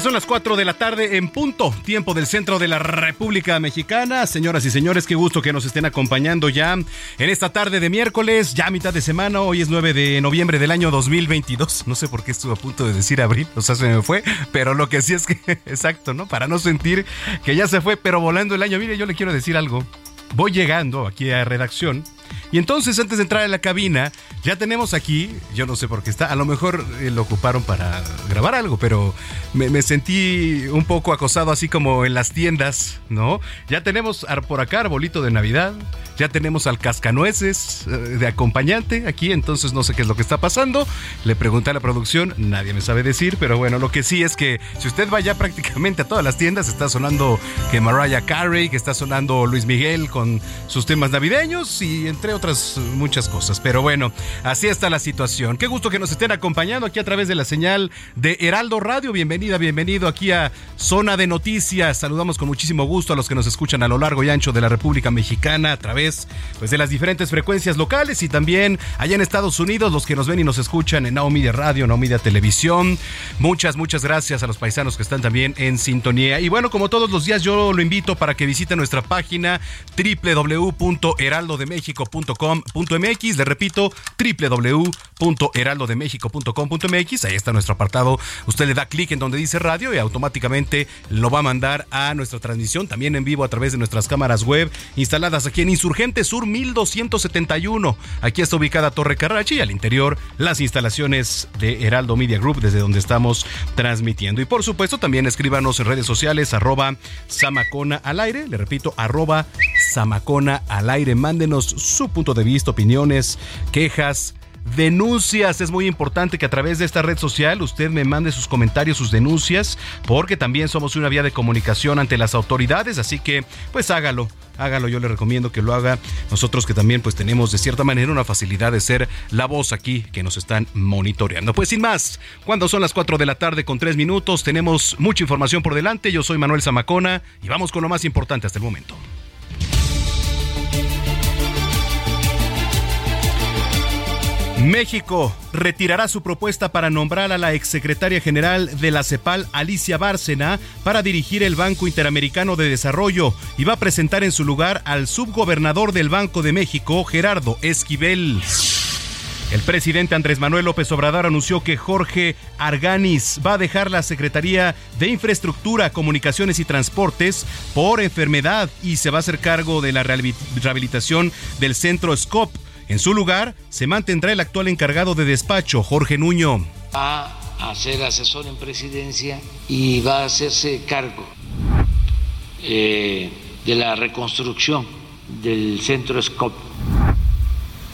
Son las 4 de la tarde en punto, tiempo del centro de la República Mexicana. Señoras y señores, qué gusto que nos estén acompañando ya en esta tarde de miércoles, ya mitad de semana. Hoy es 9 de noviembre del año 2022. No sé por qué estuve a punto de decir abril, o sea, se me fue, pero lo que sí es que, exacto, ¿no? Para no sentir que ya se fue, pero volando el año. Mire, yo le quiero decir algo. Voy llegando aquí a redacción y entonces, antes de entrar a la cabina, ya tenemos aquí, yo no sé por qué está, a lo mejor eh, lo ocuparon para grabar algo, pero me, me, sentí un poco acosado así como en las tiendas, ¿no? Ya tenemos por acá arbolito de Navidad, ya tenemos al cascanueces eh, de acompañante aquí, entonces no sé qué es lo que está pasando. Le pregunté a la producción, nadie me sabe decir, pero bueno, lo que sí es que si usted va ya prácticamente a todas las tiendas, está sonando que Mariah Carey, que está sonando Luis Miguel con sus temas navideños y entre otras muchas cosas. Pero bueno, así está la situación. Qué gusto que nos estén acompañando aquí a través de la señal de Heraldo Radio. Bienvenida, bienvenido aquí a Zona de Noticias. Saludamos con muchísimo gusto a los que nos escuchan a lo largo y ancho de la República Mexicana a través pues, de las diferentes frecuencias locales y también allá en Estados Unidos, los que nos ven y nos escuchan en Now Media Radio, Now Media Televisión. Muchas, muchas gracias a los paisanos que están también en sintonía. Y bueno, como todos los días, yo lo invito para que visite nuestra página www.heraldodemexico.com.mx. Le repito, www.heraldodemexico.com.mx. Ahí está nuestro apartado. Usted le da clic en donde dice radio y automáticamente lo va a mandar a nuestra transmisión, también en vivo a través de nuestras cámaras web instaladas aquí en Insurgente Sur 1271. Aquí está ubicada Torre Carrachi y al interior las instalaciones de Heraldo Media Group desde donde estamos transmitiendo. Y por supuesto también escríbanos en redes sociales arroba Samacona al aire. Le repito, arroba Samacona al aire. Mándenos su punto de vista, opiniones, quejas, denuncias. Es muy importante que a través de esta red social usted me mande sus comentarios, sus denuncias, porque también somos una vía de comunicación ante las autoridades, así que pues hágalo. Hágalo, yo le recomiendo que lo haga. Nosotros que también pues tenemos de cierta manera una facilidad de ser la voz aquí que nos están monitoreando. Pues sin más, cuando son las 4 de la tarde con 3 minutos, tenemos mucha información por delante. Yo soy Manuel Zamacona y vamos con lo más importante hasta el momento. México retirará su propuesta para nombrar a la exsecretaria general de la CEPAL, Alicia Bárcena, para dirigir el Banco Interamericano de Desarrollo y va a presentar en su lugar al subgobernador del Banco de México, Gerardo Esquivel. El presidente Andrés Manuel López Obrador anunció que Jorge Arganis va a dejar la Secretaría de Infraestructura, Comunicaciones y Transportes por enfermedad y se va a hacer cargo de la rehabilitación del centro SCOP. En su lugar, se mantendrá el actual encargado de despacho, Jorge Nuño. Va a ser asesor en presidencia y va a hacerse cargo eh, de la reconstrucción del centro SCOP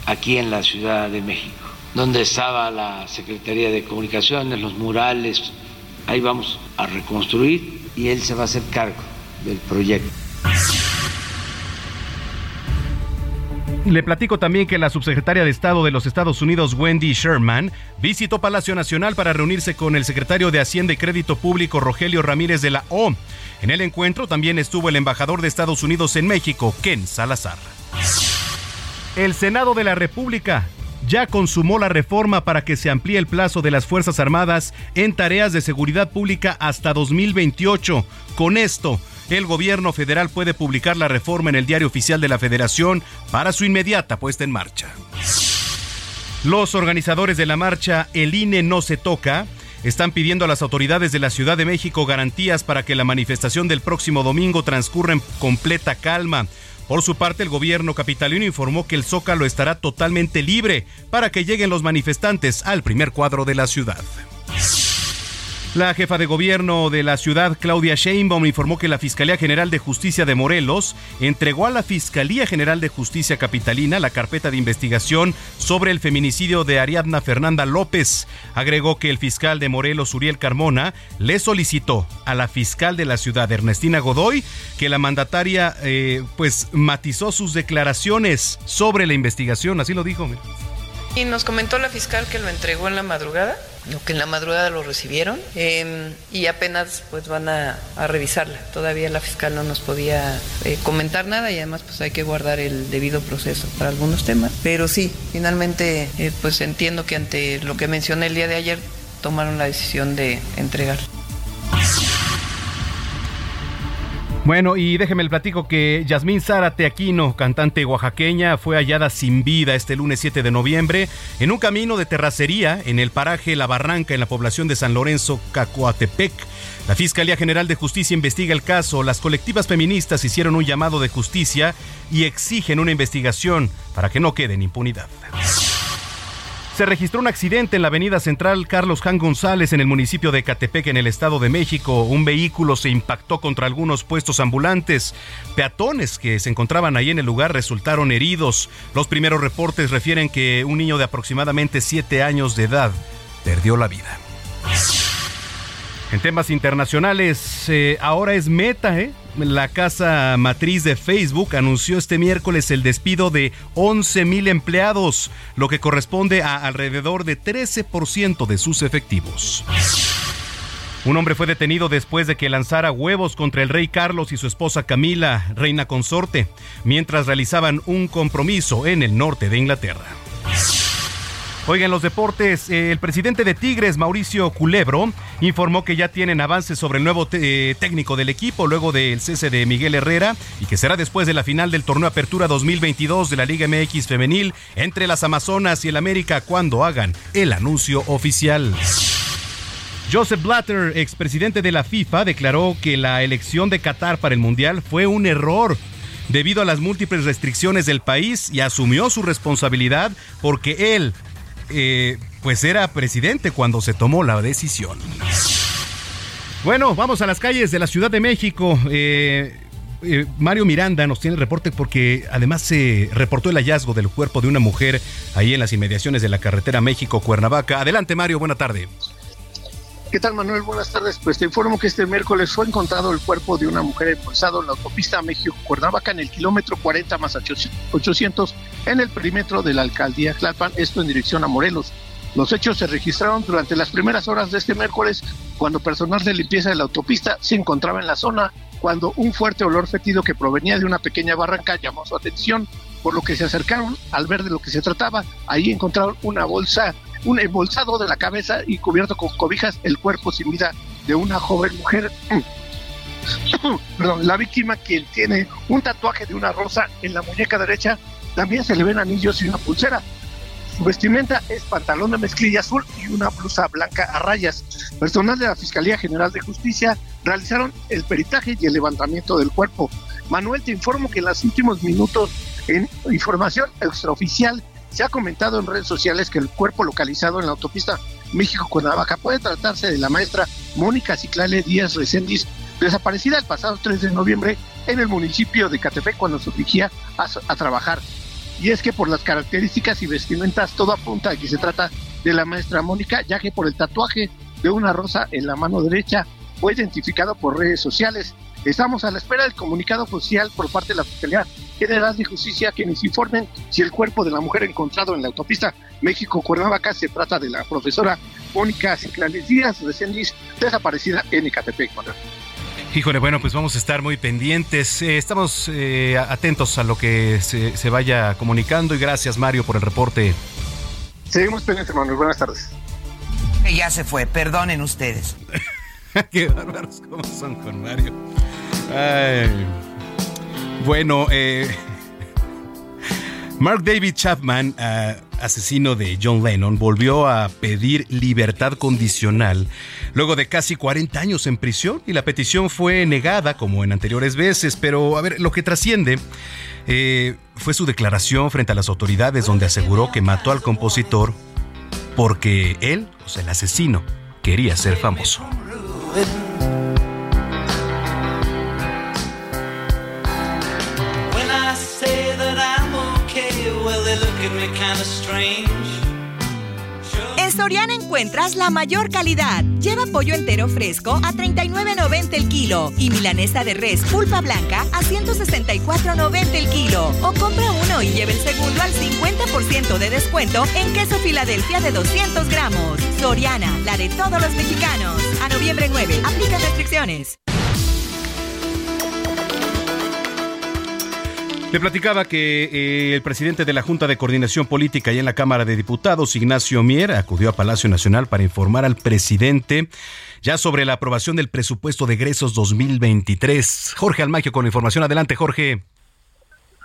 aquí en la Ciudad de México, donde estaba la Secretaría de Comunicaciones, los murales, ahí vamos a reconstruir y él se va a hacer cargo del proyecto. Le platico también que la subsecretaria de Estado de los Estados Unidos, Wendy Sherman, visitó Palacio Nacional para reunirse con el secretario de Hacienda y Crédito Público, Rogelio Ramírez de la O. En el encuentro también estuvo el embajador de Estados Unidos en México, Ken Salazar. El Senado de la República ya consumó la reforma para que se amplíe el plazo de las Fuerzas Armadas en tareas de seguridad pública hasta 2028. Con esto, el gobierno federal puede publicar la reforma en el diario oficial de la Federación para su inmediata puesta en marcha. Los organizadores de la marcha El INE no se toca están pidiendo a las autoridades de la Ciudad de México garantías para que la manifestación del próximo domingo transcurra en completa calma. Por su parte, el gobierno capitalino informó que el Zócalo estará totalmente libre para que lleguen los manifestantes al primer cuadro de la ciudad. La jefa de gobierno de la ciudad, Claudia Sheinbaum, informó que la Fiscalía General de Justicia de Morelos entregó a la Fiscalía General de Justicia Capitalina la carpeta de investigación sobre el feminicidio de Ariadna Fernanda López. Agregó que el fiscal de Morelos, Uriel Carmona, le solicitó a la fiscal de la ciudad, Ernestina Godoy, que la mandataria eh, pues matizó sus declaraciones sobre la investigación. Así lo dijo. Y nos comentó la fiscal que lo entregó en la madrugada que en la madrugada lo recibieron em, y apenas pues van a, revisarla. Todavía la fiscal no nos podía eh, comentar nada y además pues hay que guardar el debido proceso para algunos temas. Pero sí, finalmente eh, pues entiendo que ante lo que mencioné el día de ayer tomaron la decisión de entregar. Bueno, y déjeme el platico que Yasmín Zárate Aquino, cantante oaxaqueña, fue hallada sin vida este lunes 7 de noviembre en un camino de terracería en el paraje La Barranca en la población de San Lorenzo, Cacoatepec. La Fiscalía General de Justicia investiga el caso. Las colectivas feministas hicieron un llamado de justicia y exigen una investigación para que no quede en impunidad. Se registró un accidente en la avenida central Carlos Jan González en el municipio de Catepec, en el Estado de México. Un vehículo se impactó contra algunos puestos ambulantes. Peatones que se encontraban ahí en el lugar resultaron heridos. Los primeros reportes refieren que un niño de aproximadamente 7 años de edad perdió la vida. En temas internacionales, eh, ahora es Meta, ¿eh? La casa matriz de Facebook anunció este miércoles el despido de 11 mil empleados, lo que corresponde a alrededor de 13% de sus efectivos. Un hombre fue detenido después de que lanzara huevos contra el rey Carlos y su esposa Camila, reina consorte, mientras realizaban un compromiso en el norte de Inglaterra. Oigan, los deportes, eh, el presidente de Tigres, Mauricio Culebro, informó que ya tienen avances sobre el nuevo eh, técnico del equipo luego del cese de Miguel Herrera y que será después de la final del torneo Apertura 2022 de la Liga MX Femenil entre las Amazonas y el América cuando hagan el anuncio oficial. Joseph Blatter, expresidente de la FIFA, declaró que la elección de Qatar para el Mundial fue un error debido a las múltiples restricciones del país y asumió su responsabilidad porque él eh, pues era presidente cuando se tomó la decisión. Bueno, vamos a las calles de la Ciudad de México. Eh, eh, Mario Miranda nos tiene el reporte porque además se reportó el hallazgo del cuerpo de una mujer ahí en las inmediaciones de la carretera México-Cuernavaca. Adelante Mario, buena tarde. ¿Qué tal, Manuel? Buenas tardes. Pues te informo que este miércoles fue encontrado el cuerpo de una mujer embolsado en la autopista México-Cuernavaca en el kilómetro 40 más 800 en el perímetro de la alcaldía Tlalpan, esto en dirección a Morelos. Los hechos se registraron durante las primeras horas de este miércoles, cuando personal de limpieza de la autopista se encontraba en la zona, cuando un fuerte olor fetido que provenía de una pequeña barranca llamó su atención, por lo que se acercaron al ver de lo que se trataba. Ahí encontraron una bolsa un embolsado de la cabeza y cubierto con cobijas el cuerpo sin vida de una joven mujer. Perdón, la víctima, quien tiene un tatuaje de una rosa en la muñeca derecha, también se le ven anillos y una pulsera. Su vestimenta es pantalón de mezclilla azul y una blusa blanca a rayas. Personal de la Fiscalía General de Justicia realizaron el peritaje y el levantamiento del cuerpo. Manuel, te informo que en los últimos minutos, en información extraoficial, se ha comentado en redes sociales que el cuerpo localizado en la autopista México-Cuernavaca puede tratarse de la maestra Mónica Ciclale Díaz Reséndiz, desaparecida el pasado 3 de noviembre en el municipio de Catepec cuando se dirigía a, trabajar. Y es que por las características y vestimentas todo apunta a que se trata de la maestra Mónica, ya que por el tatuaje de una rosa en la mano derecha fue identificado por redes sociales. Estamos a la espera del comunicado oficial por parte de la Fiscalía General de Justicia quienes informen si el cuerpo de la mujer encontrado en la autopista México-Cuernavaca se trata de la profesora Mónica Ciclanes Díaz, recién desaparecida en Ecatepec. Híjole, bueno, pues vamos a estar muy pendientes. Eh, estamos eh, atentos a lo que se, se, vaya comunicando y gracias Mario por el reporte. Seguimos pendientes, Manuel. Buenas tardes. Ya se fue, perdonen ustedes. Qué bárbaros como son con Mario. Ay. Bueno, eh, Mark David Chapman, uh, asesino de John Lennon, volvió a pedir libertad condicional luego de casi 40 años en prisión y la petición fue negada como en anteriores veces, pero a ver, lo que trasciende eh, fue su declaración frente a las autoridades donde aseguró que mató al compositor porque él, o sea, el asesino, quería ser famoso. When I say that I'm okay, well, they look at me kind of strange. Soriana encuentras la mayor calidad. Lleva pollo entero fresco a 39.90 el kilo y milanesa de res pulpa blanca a 164.90 el kilo. O compra uno y lleve el segundo al 50% de descuento en queso Filadelfia de 200 gramos. Soriana, la de todos los mexicanos. A noviembre 9, aplica restricciones. Le platicaba que eh, el presidente de la Junta de Coordinación Política y en la Cámara de Diputados, Ignacio Mier, acudió a Palacio Nacional para informar al presidente ya sobre la aprobación del presupuesto de egresos 2023. Jorge Almagio con la información. Adelante, Jorge.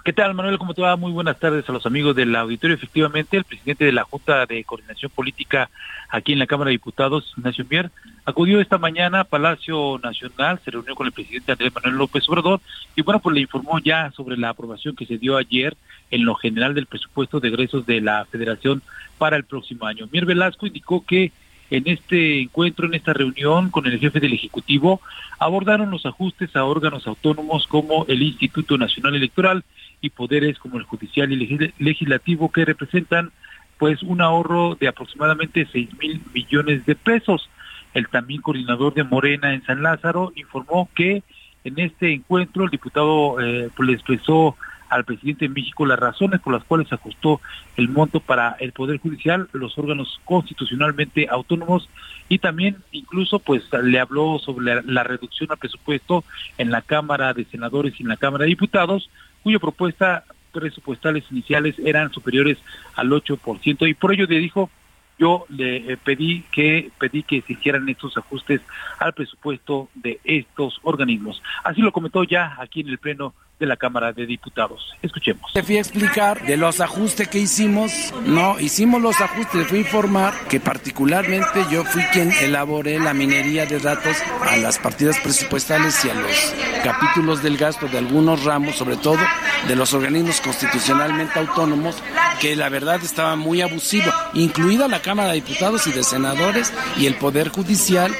¿Qué tal, Manuel? ¿Cómo te va? Muy buenas tardes a los amigos del auditorio. Efectivamente, el presidente de la Junta de Coordinación Política aquí en la Cámara de Diputados, Ignacio Mier, acudió esta mañana a Palacio Nacional, se reunió con el presidente Andrés Manuel López Obrador y bueno, pues le informó ya sobre la aprobación que se dio ayer en lo general del presupuesto de egresos de la Federación para el próximo año. Mier Velasco indicó que en este encuentro, en esta reunión con el jefe del Ejecutivo, abordaron los ajustes a órganos autónomos como el Instituto Nacional Electoral y poderes como el judicial y legislativo que representan pues un ahorro de aproximadamente 6 mil millones de pesos. El también coordinador de Morena en San Lázaro informó que en este encuentro el diputado eh, pues, le expresó al presidente de México las razones por las cuales ajustó el monto para el Poder Judicial, los órganos constitucionalmente autónomos y también incluso pues le habló sobre la, la reducción al presupuesto en la Cámara de Senadores y en la Cámara de Diputados, cuya propuesta presupuestales iniciales eran superiores al 8% y por ello le dijo yo le eh, pedí que pedí que hicieran estos ajustes al presupuesto de estos organismos. Así lo comentó ya aquí en el pleno de la Cámara de Diputados. Escuchemos. Te fui a explicar de los ajustes que hicimos. No, hicimos los ajustes, le fui a informar que particularmente yo fui quien elaboré la minería de datos a las partidas presupuestales y a los capítulos del gasto de algunos ramos, sobre todo de los organismos constitucionalmente autónomos, que la verdad estaba muy abusivo, incluida la Cámara de Diputados y de Senadores y el Poder Judicial,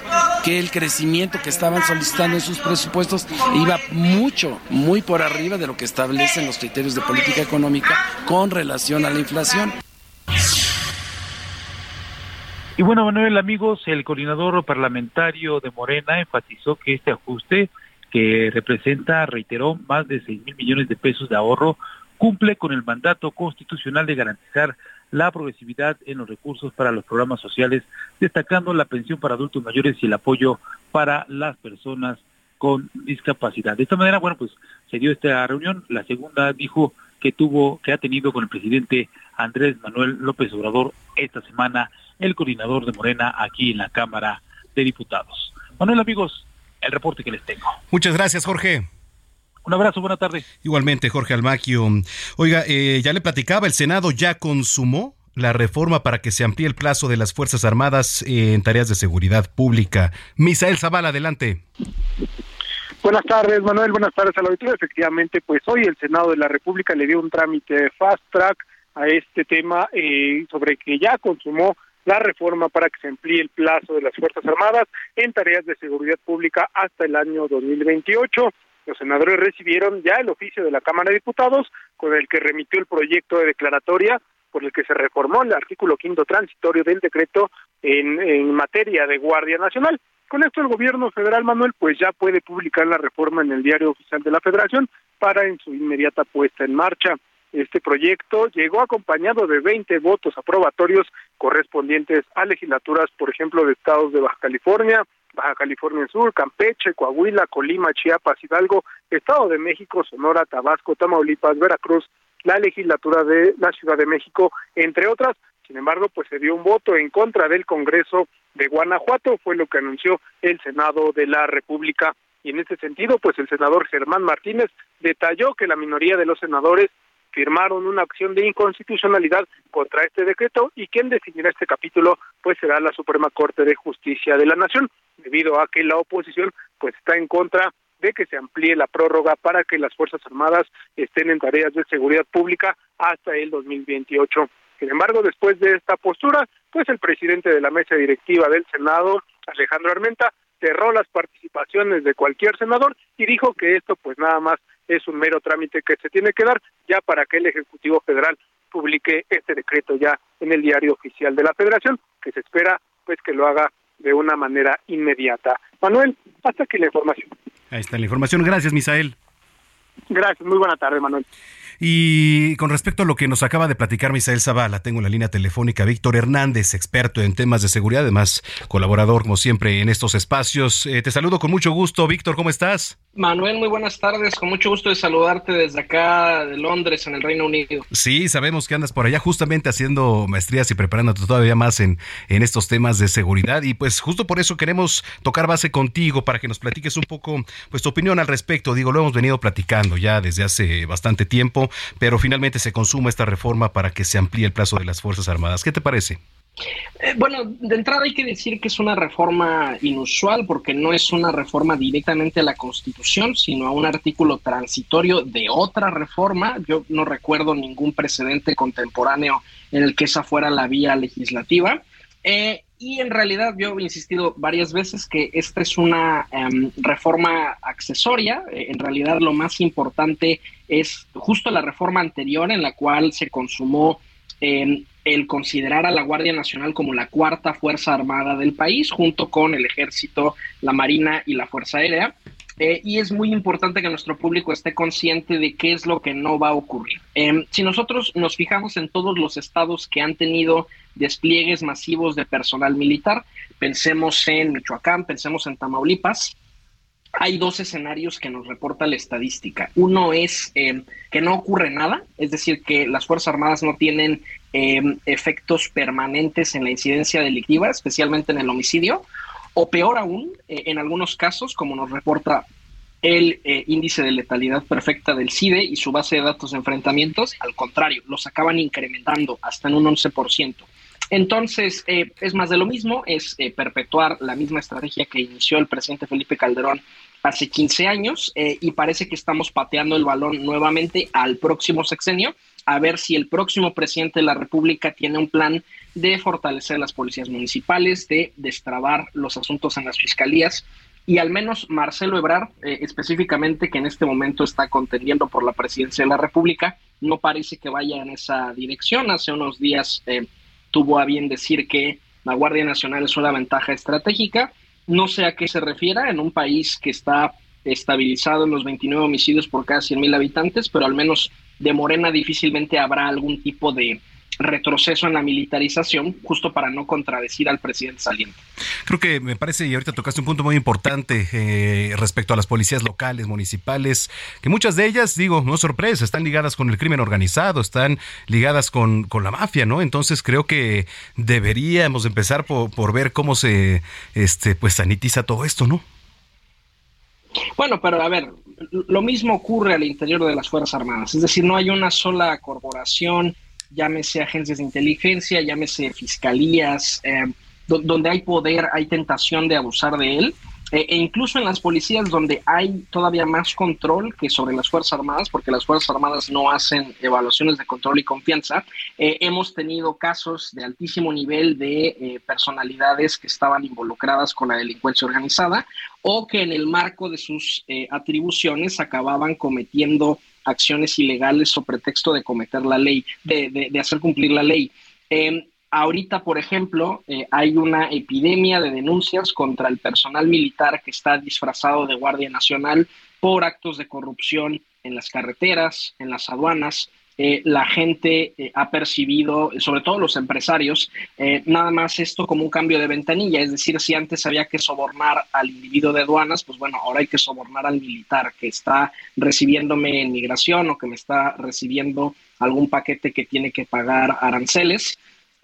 que el crecimiento que estaban solicitando en sus presupuestos iba mucho, muy por arriba de lo que establecen los criterios de política económica con relación a la inflación. Y bueno, Manuel, amigos, el coordinador parlamentario de Morena enfatizó que este ajuste, que representa, reiteró, más de 6 mil millones de pesos de ahorro, cumple con el mandato constitucional de garantizar la progresividad en los recursos para los programas sociales, destacando la pensión para adultos mayores y el apoyo para las personas con discapacidad. De esta manera, bueno, pues se dio esta reunión. La segunda dijo que tuvo, que ha tenido con el presidente Andrés Manuel López Obrador esta semana, el coordinador de Morena aquí en la Cámara de Diputados. Manuel, amigos, el reporte que les tengo. Muchas gracias, Jorge. Un abrazo, buena tarde. Igualmente, Jorge Almaquio. Oiga, eh, ya le platicaba, el Senado ya consumó la reforma para que se amplíe el plazo de las Fuerzas Armadas en tareas de seguridad pública. Misael Zavala, adelante. Buenas tardes, Manuel. Buenas tardes al auditorio. Efectivamente, pues hoy el Senado de la República le dio un trámite fast track a este tema eh, sobre que ya consumó la reforma para que se amplíe el plazo de las Fuerzas Armadas en tareas de seguridad pública hasta el año 2028 los senadores recibieron ya el oficio de la Cámara de Diputados con el que remitió el proyecto de declaratoria por el que se reformó el artículo quinto transitorio del decreto en, materia de Guardia Nacional. Con esto el gobierno federal, Manuel, pues ya puede publicar la reforma en el diario oficial de la Federación para en su inmediata puesta en marcha. Este proyecto llegó acompañado de 20 votos aprobatorios correspondientes a legislaturas, por ejemplo, de estados de Baja California, Baja California Sur, Campeche, Coahuila, Colima, Chiapas, Hidalgo, Estado de México, Sonora, Tabasco, Tamaulipas, Veracruz, la legislatura de la Ciudad de México, entre otras. Sin embargo, pues se dio un voto en contra del Congreso de Guanajuato, fue lo que anunció el Senado de la República. Y en este sentido, pues el senador Germán Martínez detalló que la minoría de los senadores firmaron una acción de inconstitucionalidad contra este decreto y quien definirá este capítulo pues será la Suprema Corte de Justicia de la Nación, debido a que la oposición pues está en contra de que se amplíe la prórroga para que las Fuerzas Armadas estén en tareas de seguridad pública hasta el 2028. Sin embargo, después de esta postura, pues el presidente de la mesa directiva del Senado, Alejandro Armenta, cerró las participaciones de cualquier senador y dijo que esto pues nada más es un mero trámite que se tiene que dar ya para que el Ejecutivo Federal publique este decreto ya en el diario oficial de la Federación, que se espera pues que lo haga de una manera inmediata. Manuel, hasta aquí la información. Ahí está la información. Gracias, Misael. Gracias, muy buena tarde, Manuel. Y con respecto a lo que nos acaba de platicar Misael Zavala, tengo en la línea telefónica Víctor Hernández, experto en temas de seguridad, además colaborador como siempre en estos espacios. Eh, te saludo con mucho gusto, Víctor, ¿cómo estás? Manuel, muy buenas tardes, con mucho gusto de saludarte desde acá de Londres, en el Reino Unido. Sí, sabemos que andas por allá justamente haciendo maestrías y preparándote todavía más en, en estos temas de seguridad y pues justo por eso queremos tocar base contigo para que nos platiques un poco pues tu opinión al respecto. Digo, lo hemos venido platicando ya desde hace bastante tiempo, pero finalmente se consuma esta reforma para que se amplíe el plazo de las Fuerzas Armadas. ¿Qué te parece? Eh, bueno, de entrada hay que decir que es una reforma inusual porque no es una reforma directamente a la Constitución, sino a un artículo transitorio de otra reforma. Yo no recuerdo ningún precedente contemporáneo en el que esa fuera la vía legislativa. Eh, y en realidad yo he insistido varias veces que esta es una em, reforma accesoria. Eh, en realidad lo más importante es justo la reforma anterior en la cual se consumó el considerar a la Guardia Nacional como la cuarta Fuerza Armada del país, junto con el Ejército, la Marina y la Fuerza Aérea. Eh, y es muy importante que nuestro público esté consciente de qué es lo que no va a ocurrir. Em, si nosotros nos fijamos en todos los estados que han tenido despliegues masivos de personal militar, pensemos en Michoacán, pensemos en Tamaulipas, hay dos escenarios que nos reporta la estadística. Uno es em, que no ocurre nada, es decir, que las Fuerzas Armadas no tienen em, efectos permanentes en la incidencia delictiva, especialmente en el homicidio, o peor aún, eh, en algunos casos, como nos reporta el eh, índice de letalidad perfecta del CIDE y su base de datos de enfrentamientos, al contrario, los acaban incrementando hasta en un 11%. Entonces, eh, es más de lo mismo, es perpetuar la misma estrategia que inició el presidente Felipe Calderón hace 15 años eh, y parece que estamos pateando el balón nuevamente al próximo sexenio, a ver si el próximo presidente de la República tiene un plan de fortalecer las policías municipales, de destrabar los asuntos en las fiscalías y al menos Marcelo Ebrard, eh, específicamente que en este momento está contendiendo por la presidencia de la República, no parece que vaya en esa dirección. Hace unos días eh, tuvo a bien decir que la Guardia Nacional es una ventaja estratégica no sé a qué se refiera en un país que está estabilizado en los 29 homicidios por cada 100.000 habitantes, pero al menos de Morena difícilmente habrá algún tipo de retroceso en la militarización, justo para no contradecir al presidente saliente. Creo que me parece, y ahorita tocaste un punto muy importante eh, respecto a las policías locales, municipales, que muchas de ellas, digo, no sorpresa, están ligadas con el crimen organizado, están ligadas con, con la mafia, ¿no? Entonces creo que deberíamos empezar por, por ver cómo se este, pues sanitiza todo esto, ¿no? Bueno, pero a ver, lo mismo ocurre al interior de las Fuerzas Armadas, es decir, no hay una sola corporación llámese agencias de inteligencia, llámese fiscalías, eh, donde hay poder, hay tentación de abusar de él. Eh, e incluso en las policías donde hay todavía más control que sobre las Fuerzas Armadas, porque las Fuerzas Armadas no hacen evaluaciones de control y confianza, eh, hemos tenido casos de altísimo nivel de personalidades que estaban involucradas con la delincuencia organizada o que en el marco de sus atribuciones acababan cometiendo acciones ilegales o pretexto de cometer la ley, de, hacer cumplir la ley. Em, ahorita, por ejemplo, eh, hay una epidemia de denuncias contra el personal militar que está disfrazado de Guardia Nacional por actos de corrupción en las carreteras, en las aduanas, eh, la gente eh, ha percibido, sobre todo los empresarios, nada más esto como un cambio de ventanilla. Es decir, si antes había que sobornar al individuo de aduanas, pues bueno, ahora hay que sobornar al militar que está recibiéndome en migración o que me está recibiendo algún paquete que tiene que pagar aranceles.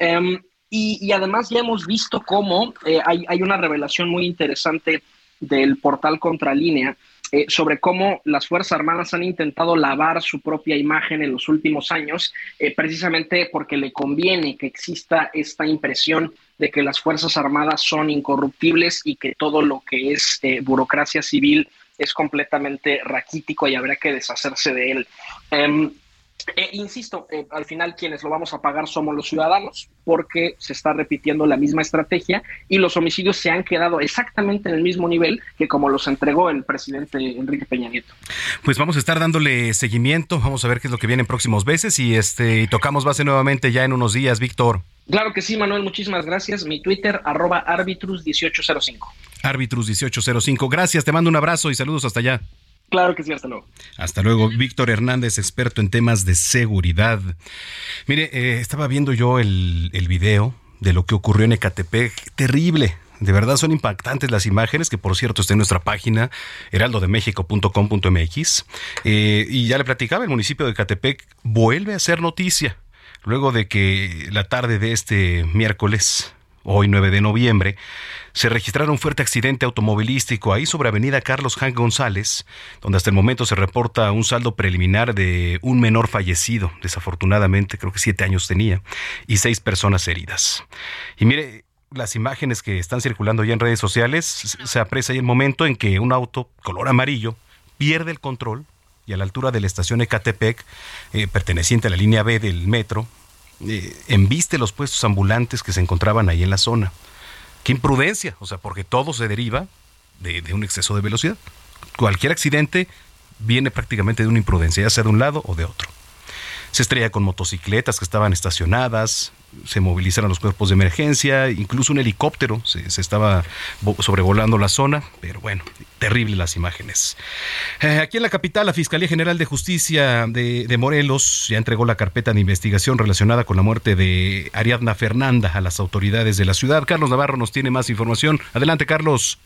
Em, y, además ya hemos visto cómo hay, hay una revelación muy interesante del portal Contralínea eh, sobre cómo las Fuerzas Armadas han intentado lavar su propia imagen en los últimos años, eh, precisamente porque le conviene que exista esta impresión de que las Fuerzas Armadas son incorruptibles y que todo lo que es eh, burocracia civil es completamente raquítico y habrá que deshacerse de él. Em, eh, insisto, eh, al final quienes lo vamos a pagar somos los ciudadanos porque se está repitiendo la misma estrategia y los homicidios se han quedado exactamente en el mismo nivel que como los entregó el presidente Enrique Peña Nieto. Pues vamos a estar dándole seguimiento, vamos a ver qué es lo que viene en próximos meses y este y tocamos base nuevamente ya en unos días, Víctor. Claro que sí, Manuel, muchísimas gracias. Mi Twitter, arroba arbitrus1805. Arbitrus1805. Gracias, te mando un abrazo y saludos hasta allá. Claro que sí, hasta luego. Hasta luego. Víctor Hernández, experto en temas de seguridad. Mire, eh, estaba viendo yo el, el video de lo que ocurrió en Ecatepec. Terrible. De verdad son impactantes las imágenes, que por cierto está en nuestra página, heraldodemexico.com.mx. Eh, y ya le platicaba, el municipio de Ecatepec vuelve a ser noticia, luego de que la tarde de este miércoles, hoy 9 de noviembre, se registraron un fuerte accidente automovilístico ahí sobre Avenida Carlos Jan González, donde hasta el momento se reporta un saldo preliminar de un menor fallecido, desafortunadamente, creo que siete años tenía, y seis personas heridas. Y mire, las imágenes que están circulando ya en redes sociales, se aprecia el momento en que un auto color amarillo pierde el control y a la altura de la estación Ecatepec, eh, perteneciente a la línea B del metro, eh, embiste los puestos ambulantes que se encontraban ahí en la zona. Qué imprudencia, o sea, porque todo se deriva de, de un exceso de velocidad. Cualquier accidente viene prácticamente de una imprudencia, ya sea de un lado o de otro. Se estrella con motocicletas que estaban estacionadas, se movilizaron los cuerpos de emergencia, incluso un helicóptero se, estaba vo- sobrevolando la zona, pero bueno, terribles las imágenes. Eh, aquí en la capital, la Fiscalía General de Justicia de, de Morelos ya entregó la carpeta de investigación relacionada con la muerte de Ariadna Fernanda a las autoridades de la ciudad. Carlos Navarro nos tiene más información. Adelante, Carlos.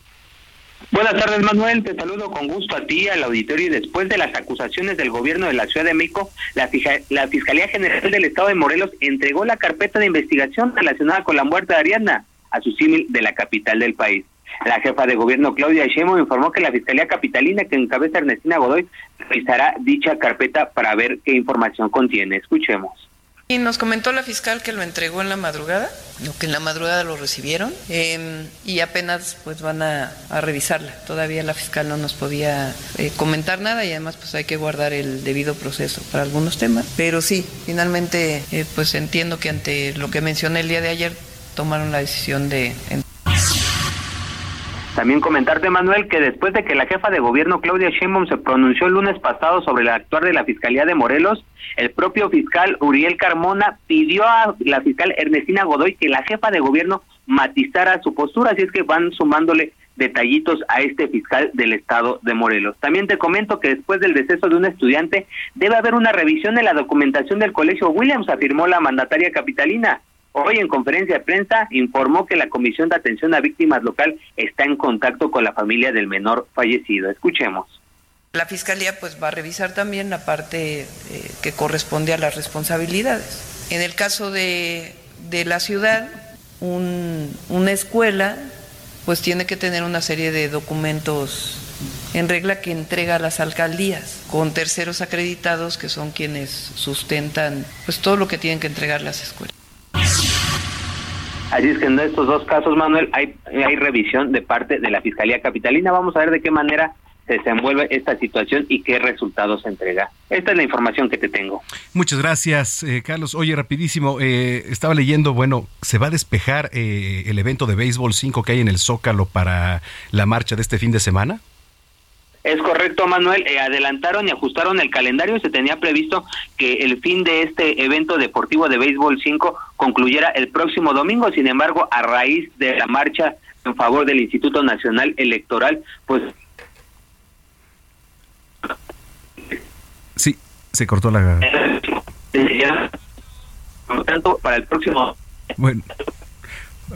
Buenas tardes, Manuel. Te saludo con gusto a ti, al auditorio. Y después de las acusaciones del gobierno de la Ciudad de México, la, la Fiscalía General del Estado de Morelos entregó la carpeta de investigación relacionada con la muerte de Ariadna a su símil de la capital del país. La jefa de gobierno, Claudia Sheinbaum, informó que la Fiscalía Capitalina, que encabeza Ernestina Godoy, revisará dicha carpeta para ver qué información contiene. Escuchemos. Y nos comentó la fiscal que lo entregó en la madrugada, que en la madrugada lo recibieron, eh, y apenas pues van a, a revisarla. Todavía la fiscal no nos podía eh, comentar nada y además pues hay que guardar el debido proceso para algunos temas. Pero sí, finalmente eh, pues entiendo que ante lo que mencioné el día de ayer tomaron la decisión de... También comentarte, Manuel, que después de que la jefa de gobierno Claudia Sheinbaum se pronunció el lunes pasado sobre el actuar de la Fiscalía de Morelos, el propio fiscal Uriel Carmona pidió a la fiscal Ernestina Godoy que la jefa de gobierno matizara su postura, así es que van sumándole detallitos a este fiscal del estado de Morelos. También te comento que después del deceso de un estudiante debe haber una revisión de la documentación del colegio Williams, afirmó la mandataria capitalina. Hoy en conferencia de prensa informó que la Comisión de Atención a Víctimas local está en contacto con la familia del menor fallecido. Escuchemos. La fiscalía pues va a revisar también la parte eh, que corresponde a las responsabilidades. En el caso de, de la ciudad, un- una escuela pues tiene que tener una serie de documentos en regla que entrega a las alcaldías con terceros acreditados que son quienes sustentan pues todo lo que tienen que entregar las escuelas. Así es que en estos dos casos, Manuel, hay, revisión de parte de la Fiscalía Capitalina. Vamos a ver de qué manera se desenvuelve esta situación y qué resultados se entrega. Esta es la información que te tengo. Muchas gracias, eh, Carlos. Oye, rapidísimo, eh, estaba leyendo, bueno, se va a despejar eh, el evento de béisbol 5 que hay en el Zócalo para la marcha de este fin de semana. Es correcto, Manuel. Eh, adelantaron y ajustaron el calendario. Se tenía previsto que el fin de este evento deportivo de béisbol 5 concluyera el próximo domingo. Sin embargo, a raíz de la marcha en favor del Instituto Nacional Electoral, pues Sí, se cortó la... por lo tanto, para el próximo Bueno,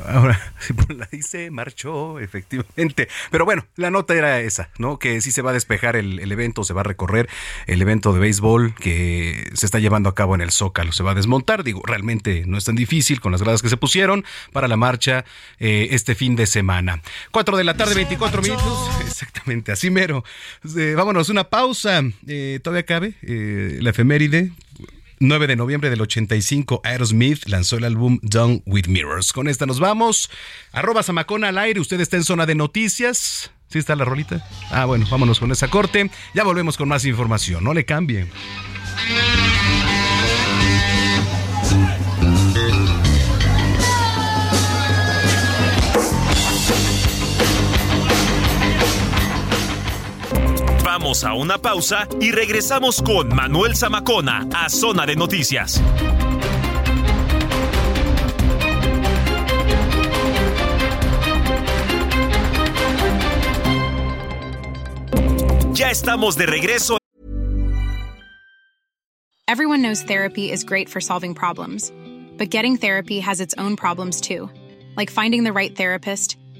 Ahora, la dice, marchó, efectivamente. Pero bueno, la nota era esa, ¿no? Que sí se va a despejar el, evento, se va a recorrer el evento de béisbol que se está llevando a cabo en el Zócalo. Se va a desmontar, digo, realmente no es tan difícil con las gradas que se pusieron para la marcha eh, este fin de semana. Cuatro de la tarde, 24 minutos. Exactamente, así mero. Eh, vámonos, una pausa. Eh, ¿Todavía cabe eh, la efeméride? 9 de noviembre del 85, Aerosmith lanzó el álbum Done with Mirrors. Con esta nos vamos. Arroba Samacona al aire. Usted está en zona de noticias. ¿Sí está la rolita? Ah, bueno, vámonos con esa corte. Ya volvemos con más información. No le cambie. Vamos a una pausa y regresamos con Manuel Zamacona a Zona de Noticias. Ya estamos de regreso. Everyone knows therapy is great for solving problems, but getting therapy has its own problems too, like finding the right therapist,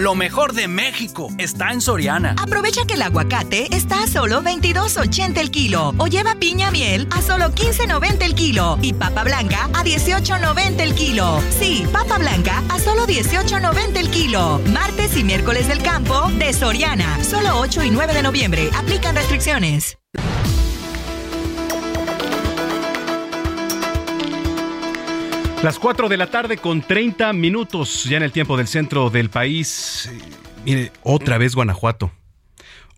Lo mejor de México está en Soriana. Aprovecha que el aguacate está a solo 22.80 el kilo o lleva piña miel a solo 15.90 el kilo y papa blanca a 18.90 el kilo. Sí, papa blanca a solo 18.90 el kilo. Martes y miércoles del campo de Soriana. Solo 8 y 9 de noviembre. Aplican restricciones. Las 4 de la tarde con 30 minutos ya en el tiempo del centro del país. Eh, mire, otra vez Guanajuato.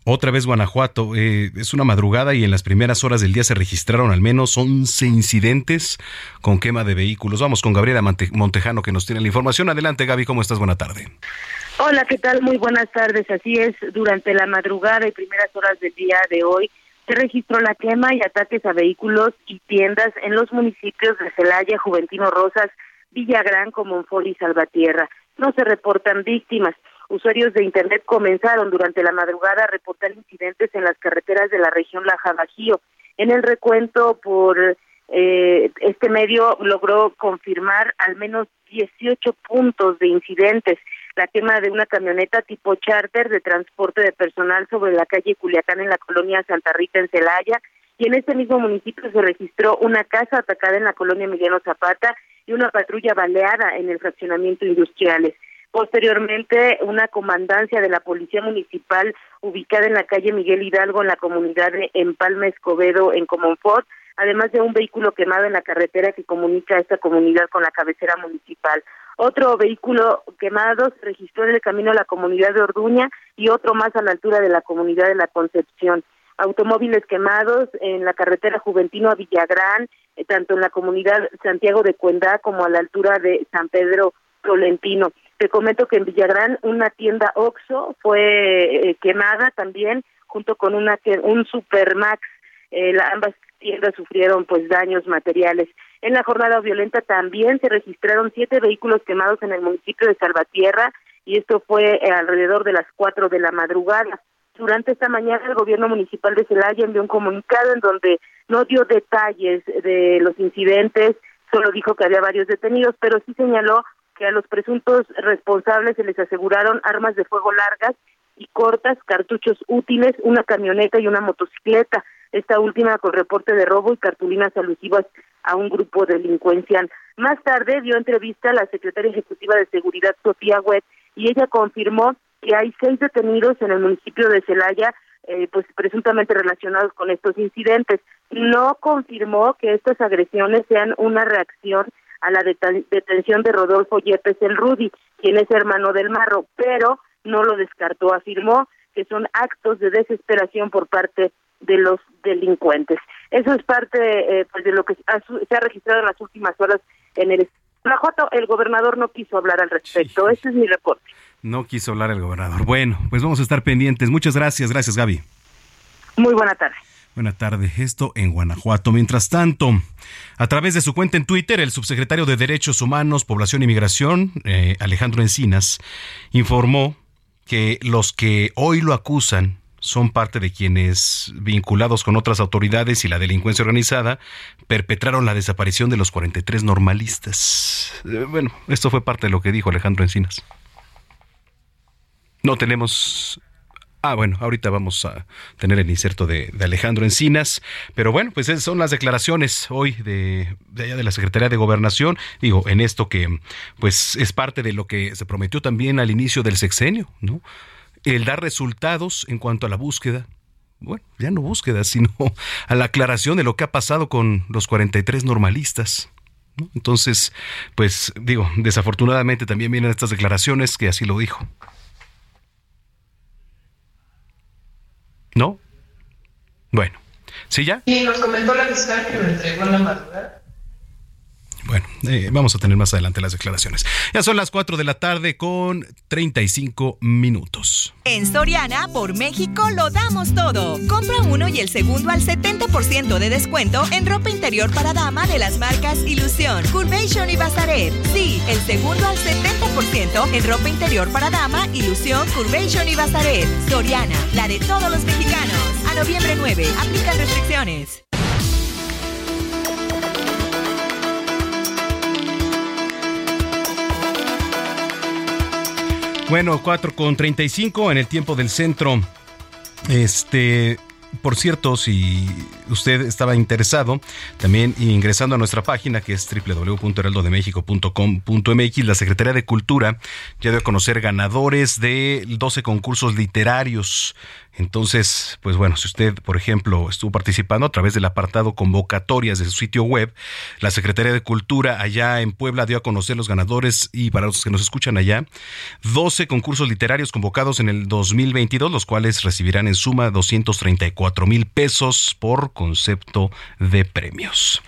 Otra vez Guanajuato. Eh, es una madrugada y en las primeras horas del día se registraron al menos 11 incidentes con quema de vehículos. Vamos con Gabriela Montejano que nos tiene la información. Adelante Gaby, ¿cómo estás? Buena tarde. Hola, ¿qué tal? Muy buenas tardes. Así es, durante la madrugada y primeras horas del día de hoy se registró la quema y ataques a vehículos y tiendas en los municipios de Celaya, Juventino Rosas, Villagrán, Comonfort y Salvatierra. No se reportan víctimas. Usuarios de Internet comenzaron durante la madrugada a reportar incidentes en las carreteras de la región Laja Bajío. En el recuento por eh, este medio logró confirmar al menos 18 puntos de incidentes la quema de una camioneta tipo charter de transporte de personal sobre la calle Culiacán en la colonia Santa Rita en Celaya y en este mismo municipio se registró una casa atacada en la colonia Emiliano Zapata y una patrulla baleada en el fraccionamiento industriales. Posteriormente, una comandancia de la Policía Municipal ubicada en la calle Miguel Hidalgo en la comunidad de Empalme Escobedo en Comonfort, además de un vehículo quemado en la carretera que comunica a esta comunidad con la cabecera municipal. Otro vehículo quemado se registró en el camino a la comunidad de Orduña y otro más a la altura de la comunidad de la Concepción. Automóviles quemados en la carretera Juventino a Villagrán, eh, tanto en la comunidad Santiago de Cuendá como a la altura de San Pedro Tolentino. Te comento que en Villagrán una tienda Oxxo fue eh, quemada también junto con una un Supermax. Eh, ambas tiendas sufrieron pues daños materiales. En la jornada violenta también se registraron siete vehículos quemados en el municipio de Salvatierra y esto fue eh, alrededor de las cuatro de la madrugada. Durante esta mañana el gobierno municipal de Celaya envió un comunicado en donde no dio detalles de los incidentes, solo dijo que había varios detenidos, pero sí señaló que a los presuntos responsables se les aseguraron armas de fuego largas y cortas, cartuchos útiles, una camioneta y una motocicleta esta última con reporte de robo y cartulinas alusivas a un grupo delincuencial. Más tarde dio entrevista a la secretaria ejecutiva de Seguridad, Sofía Webb, y ella confirmó que hay seis detenidos en el municipio de Celaya, eh, pues presuntamente relacionados con estos incidentes. No confirmó que estas agresiones sean una reacción a la detención de Rodolfo Yepes el Rudy, quien es hermano del Marro, pero no lo descartó, afirmó que son actos de desesperación por parte de los delincuentes. Eso es parte eh, pues, de lo que se ha registrado en las últimas horas en el Guanajuato. El gobernador no quiso hablar al respecto. Ese es mi reporte. No quiso hablar el gobernador. Bueno, pues vamos a estar pendientes. Muchas gracias. Gracias, Gaby. Muy buena tarde. Buena tarde. Esto en Guanajuato. Mientras tanto, a través de su cuenta en Twitter, el subsecretario de Derechos Humanos, Población y Migración, eh, Alejandro Encinas, informó que los que hoy lo acusan son parte de quienes, vinculados con otras autoridades y la delincuencia organizada, perpetraron la desaparición de los 43 normalistas. Eh, bueno, esto fue parte de lo que dijo Alejandro Encinas. No tenemos Ah, bueno, ahorita vamos a tener el inserto de, Alejandro Encinas, pero bueno, pues esas son las declaraciones hoy de, de, allá de la Secretaría de Gobernación, digo, en esto que pues es parte de lo que se prometió también al inicio del sexenio, ¿no? El dar resultados en cuanto a la búsqueda, bueno, ya no búsqueda, sino a la aclaración de lo que ha pasado con los 43 normalistas. ¿no? Entonces, pues digo, desafortunadamente también vienen estas declaraciones que así lo dijo. ¿No? Bueno, ¿sí ya? Y nos comentó la fiscal que lo entregó en la madrugada. Bueno, eh, vamos a tener más adelante las declaraciones. Ya son las 4 de la tarde con 35 minutos. En Soriana, por México, lo damos todo. Compra uno y el segundo al 70% de descuento en ropa interior para dama de las marcas Ilusión, Curvation y Bazaret. Sí, el segundo al 70% en ropa interior para dama, Ilusión, Curvation y Bazaret. Soriana, la de todos los mexicanos. A noviembre 9, aplican restricciones. Bueno, 4 con 35 en el tiempo del centro. Este, por cierto, si usted estaba interesado, también ingresando a nuestra página que es www.heraldodemexico.com.mx, la Secretaría de Cultura ya dio a conocer ganadores de 12 concursos literarios entonces, pues bueno, si usted, por ejemplo, estuvo participando a través del apartado convocatorias de su sitio web, la Secretaría de Cultura allá en Puebla dio a conocer los ganadores y para los que nos escuchan allá, 12 concursos literarios convocados en el 2022, los cuales recibirán en suma 234 mil pesos por concepto de premios.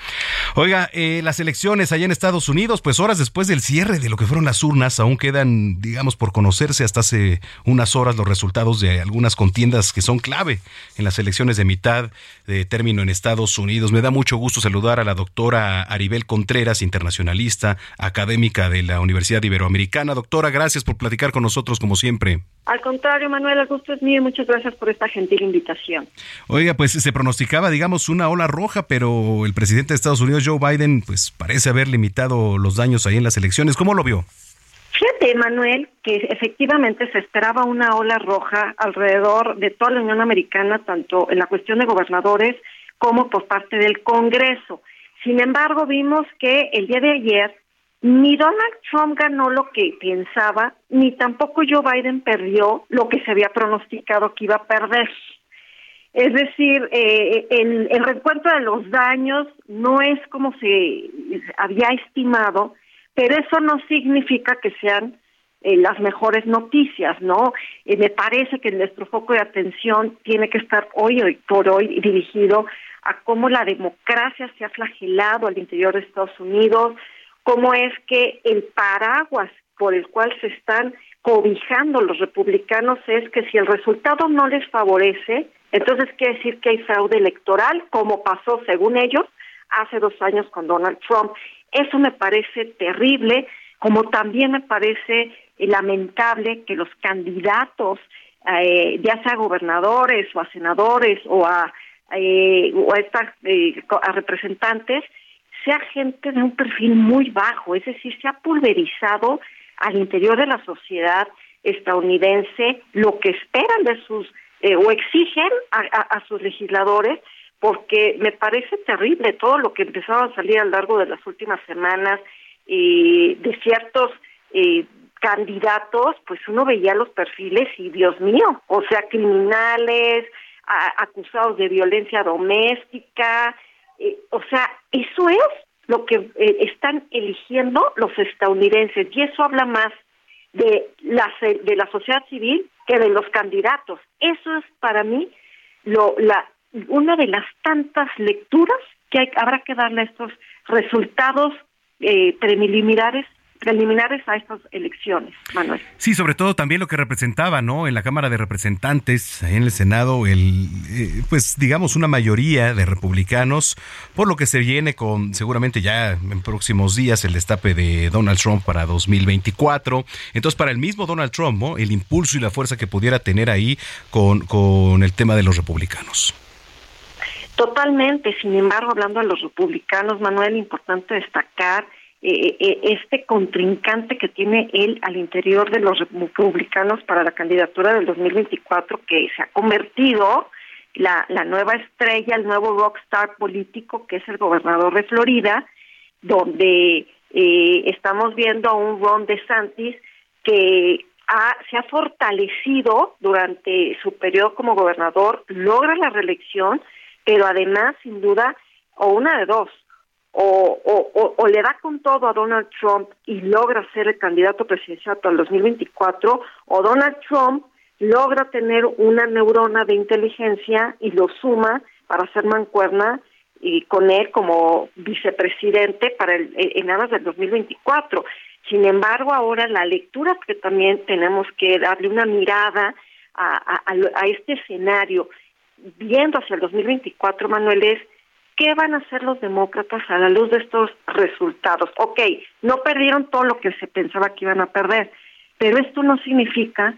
Oiga, eh, las elecciones allá en Estados Unidos, pues horas después del cierre de lo que fueron las urnas, aún quedan, digamos, por conocerse hasta hace unas horas los resultados de algunas contiendas que son clave en las elecciones de mitad de término en Estados Unidos. Me da mucho gusto saludar a la doctora Aribel Contreras, internacionalista, académica de la Universidad Iberoamericana. Doctora, gracias por platicar con nosotros como siempre. Al contrario, Manuel, el gusto es mío muchas gracias por esta gentil invitación. Oiga, pues se pronosticaba, digamos, una ola roja, pero el presidente de Estados Unidos, Joe Biden, pues parece haber limitado los daños ahí en las elecciones. ¿Cómo lo vio? Fíjate, Manuel, que efectivamente se esperaba una ola roja alrededor de toda la Unión Americana, tanto en la cuestión de gobernadores como por parte del Congreso. Sin embargo, vimos que el día de ayer ni Donald Trump ganó lo que pensaba, ni tampoco Joe Biden perdió lo que se había pronosticado que iba a perder. Es decir, eh, el, el recuento de los daños no es como se había estimado, pero eso no significa que sean eh, las mejores noticias, ¿no? Eh, me parece que nuestro foco de atención tiene que estar hoy, hoy por hoy dirigido a cómo la democracia se ha flagelado al interior de Estados Unidos, cómo es que el paraguas por el cual se están cobijando los republicanos es que si el resultado no les favorece, entonces quiere decir que hay fraude electoral, como pasó, según ellos, hace dos años con Donald Trump. Eso me parece terrible, como también me parece eh, lamentable que los candidatos, eh, ya sea gobernadores o a senadores o a, eh, o a, a representantes, sea gente de un perfil muy bajo, es decir, se ha pulverizado al interior de la sociedad estadounidense lo que esperan de sus o exigen a, sus legisladores porque me parece terrible todo lo que empezaba a salir a lo largo de las últimas semanas eh, de ciertos eh, candidatos, pues uno veía los perfiles y Dios mío, o sea, criminales, acusados de violencia doméstica, eh, o sea, eso es lo que eh, están eligiendo los estadounidenses y eso habla más de la, de la sociedad civil que de los candidatos. Eso es para mí lo, la, una de las tantas lecturas que hay, habrá que darle a estos resultados eh, preliminares preliminares a estas elecciones, Manuel. Sí, sobre todo también lo que representaba, ¿no? En la Cámara de Representantes, en el Senado, el, eh, pues digamos una mayoría de republicanos, por lo que se viene con seguramente ya en próximos días el destape de Donald Trump para 2024. Entonces, para el mismo Donald Trump, ¿no? El impulso y la fuerza que pudiera tener ahí con, con el tema de los republicanos. Totalmente, sin embargo, hablando de los republicanos, Manuel, importante destacar eh, eh, este contrincante que tiene él al interior de los republicanos para la candidatura del 2024, que se ha convertido la, la nueva estrella, el nuevo rockstar político, que es el gobernador de Florida, donde eh, estamos viendo a un Ron DeSantis que ha, se ha fortalecido durante su periodo como gobernador, logra la reelección, pero además, sin duda, o una de dos, o, le da con todo a Donald Trump y logra ser el candidato presidencial para el 2024, o Donald Trump logra tener una neurona de inteligencia y lo suma para hacer mancuerna y con él como vicepresidente para el, en aras del 2024. Sin embargo, ahora la lectura que también tenemos que darle una mirada a este escenario, viendo hacia el 2024, Manuel, es ¿Qué van a hacer los demócratas a la luz de estos resultados? Ok, no perdieron todo lo que se pensaba que iban a perder, pero esto no significa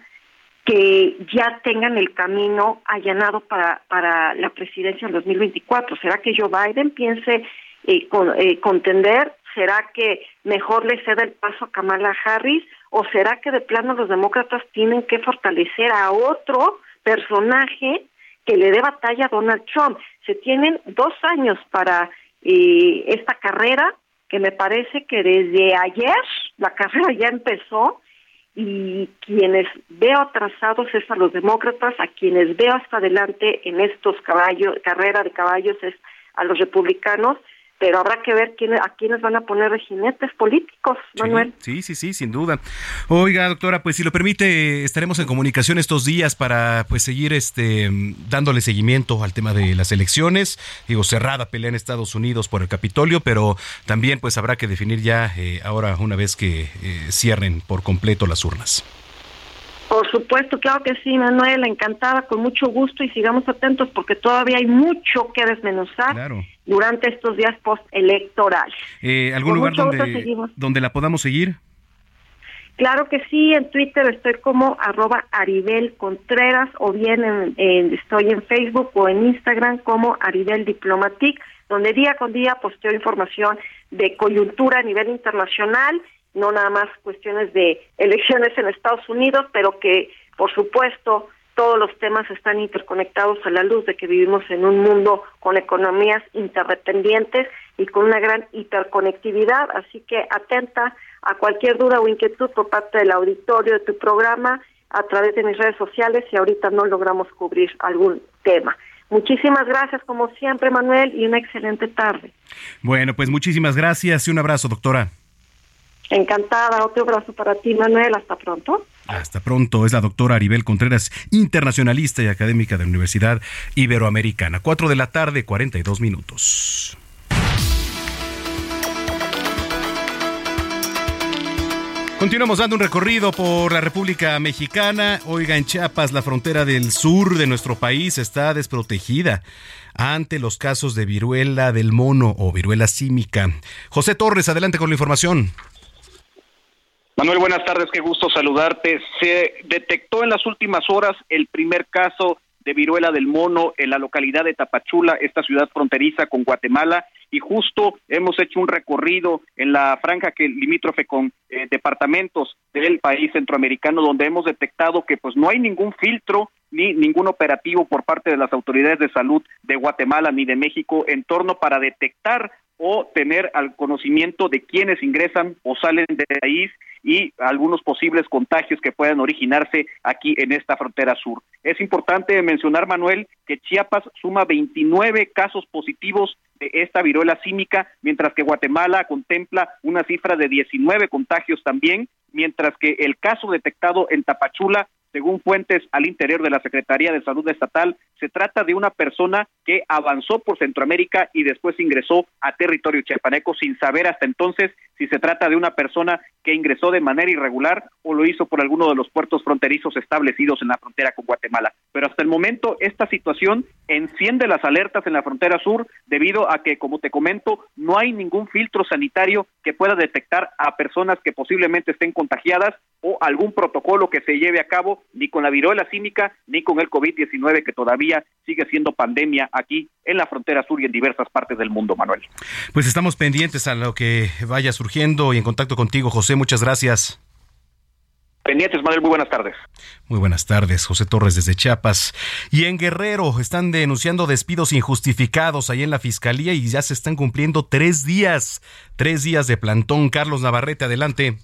que ya tengan el camino allanado para, para la presidencia en 2024. ¿Será que Joe Biden piense eh, eh, contender? ¿Será que mejor le ceda el paso a Kamala Harris? ¿O será que de plano los demócratas tienen que fortalecer a otro personaje que le dé batalla a Donald Trump. Se tienen dos años para eh, esta carrera, que me parece que desde ayer la carrera ya empezó y quienes veo atrasados es a los demócratas, a quienes veo hasta adelante en estos caballos, carrera de caballos es a los republicanos, pero habrá que ver quién, a quiénes van a poner de jinetes políticos, Manuel. Sí, sí, sí, sin duda. Oiga, doctora, pues si lo permite, estaremos en comunicación estos días para pues seguir este dándole seguimiento al tema de las elecciones. Digo, cerrada pelea en Estados Unidos por el Capitolio, pero también pues habrá que definir ya eh, ahora una vez que eh, cierren por completo las urnas. Por supuesto, claro que sí, Manuel, encantada, con mucho gusto y sigamos atentos porque todavía hay mucho que desmenuzar durante estos días postelectorales. Eh, ¿Algún lugar donde, donde la podamos seguir? Claro que sí, en Twitter estoy como arroba Aribel Contreras o bien en, estoy en Facebook o en Instagram como Aribel Diplomatic, donde día con día posteo información de coyuntura a nivel internacional no nada más cuestiones de elecciones en Estados Unidos, pero que, por supuesto, todos los temas están interconectados a la luz de que vivimos en un mundo con economías interdependientes y con una gran hiperconectividad, así que atenta a cualquier duda o inquietud por parte del auditorio de tu programa a través de mis redes sociales si ahorita no logramos cubrir algún tema. Muchísimas gracias como siempre, Manuel, y una excelente tarde. Bueno, pues muchísimas gracias y un abrazo, doctora. Encantada. Otro abrazo para ti, Manuel. Hasta pronto. Hasta pronto. Es la doctora Aribel Contreras, internacionalista y académica de la Universidad Iberoamericana. Cuatro de la tarde, 42 minutos. Continuamos dando un recorrido por la República Mexicana. Oiga, en Chiapas, la frontera del sur de nuestro país está desprotegida ante los casos de viruela del mono o viruela símica. José Torres, adelante con la información. Manuel, buenas tardes, qué gusto saludarte. Se detectó en las últimas horas el primer caso de viruela del mono en la localidad de Tapachula, esta ciudad fronteriza con Guatemala, y justo hemos hecho un recorrido en la franja que limítrofe con eh, departamentos del país centroamericano, donde hemos detectado que pues no hay ningún filtro ni ningún operativo por parte de las autoridades de salud de Guatemala ni de México en torno para detectar o tener al conocimiento de quienes ingresan o salen del país y algunos posibles contagios que puedan originarse aquí en esta frontera sur. Es importante mencionar, Manuel, que Chiapas suma 29 casos positivos de esta viruela símica, mientras que Guatemala contempla una cifra de 19 contagios también, mientras que el caso detectado en Tapachula Según fuentes al interior de la Secretaría de Salud Estatal, se trata de una persona que avanzó por Centroamérica y después ingresó a territorio chiapaneco sin saber hasta entonces si se trata de una persona que ingresó de manera irregular o lo hizo por alguno de los puertos fronterizos establecidos en la frontera con Guatemala. Pero hasta el momento esta situación enciende las alertas en la frontera sur debido a que, como te comento, no hay ningún filtro sanitario que pueda detectar a personas que posiblemente estén contagiadas o algún protocolo que se lleve a cabo ni con la viruela símica ni con el COVID-19 que todavía sigue siendo pandemia aquí en la frontera sur y en diversas partes del mundo, Manuel. Pues estamos pendientes a lo que vaya surgiendo y en contacto contigo, José. Muchas gracias. Pendientes, Manuel, muy buenas tardes. Muy buenas tardes, José Torres desde Chiapas. Y en Guerrero están denunciando despidos injustificados ahí en la fiscalía y ya se están cumpliendo tres días, tres días de plantón. Carlos Navarrete, adelante.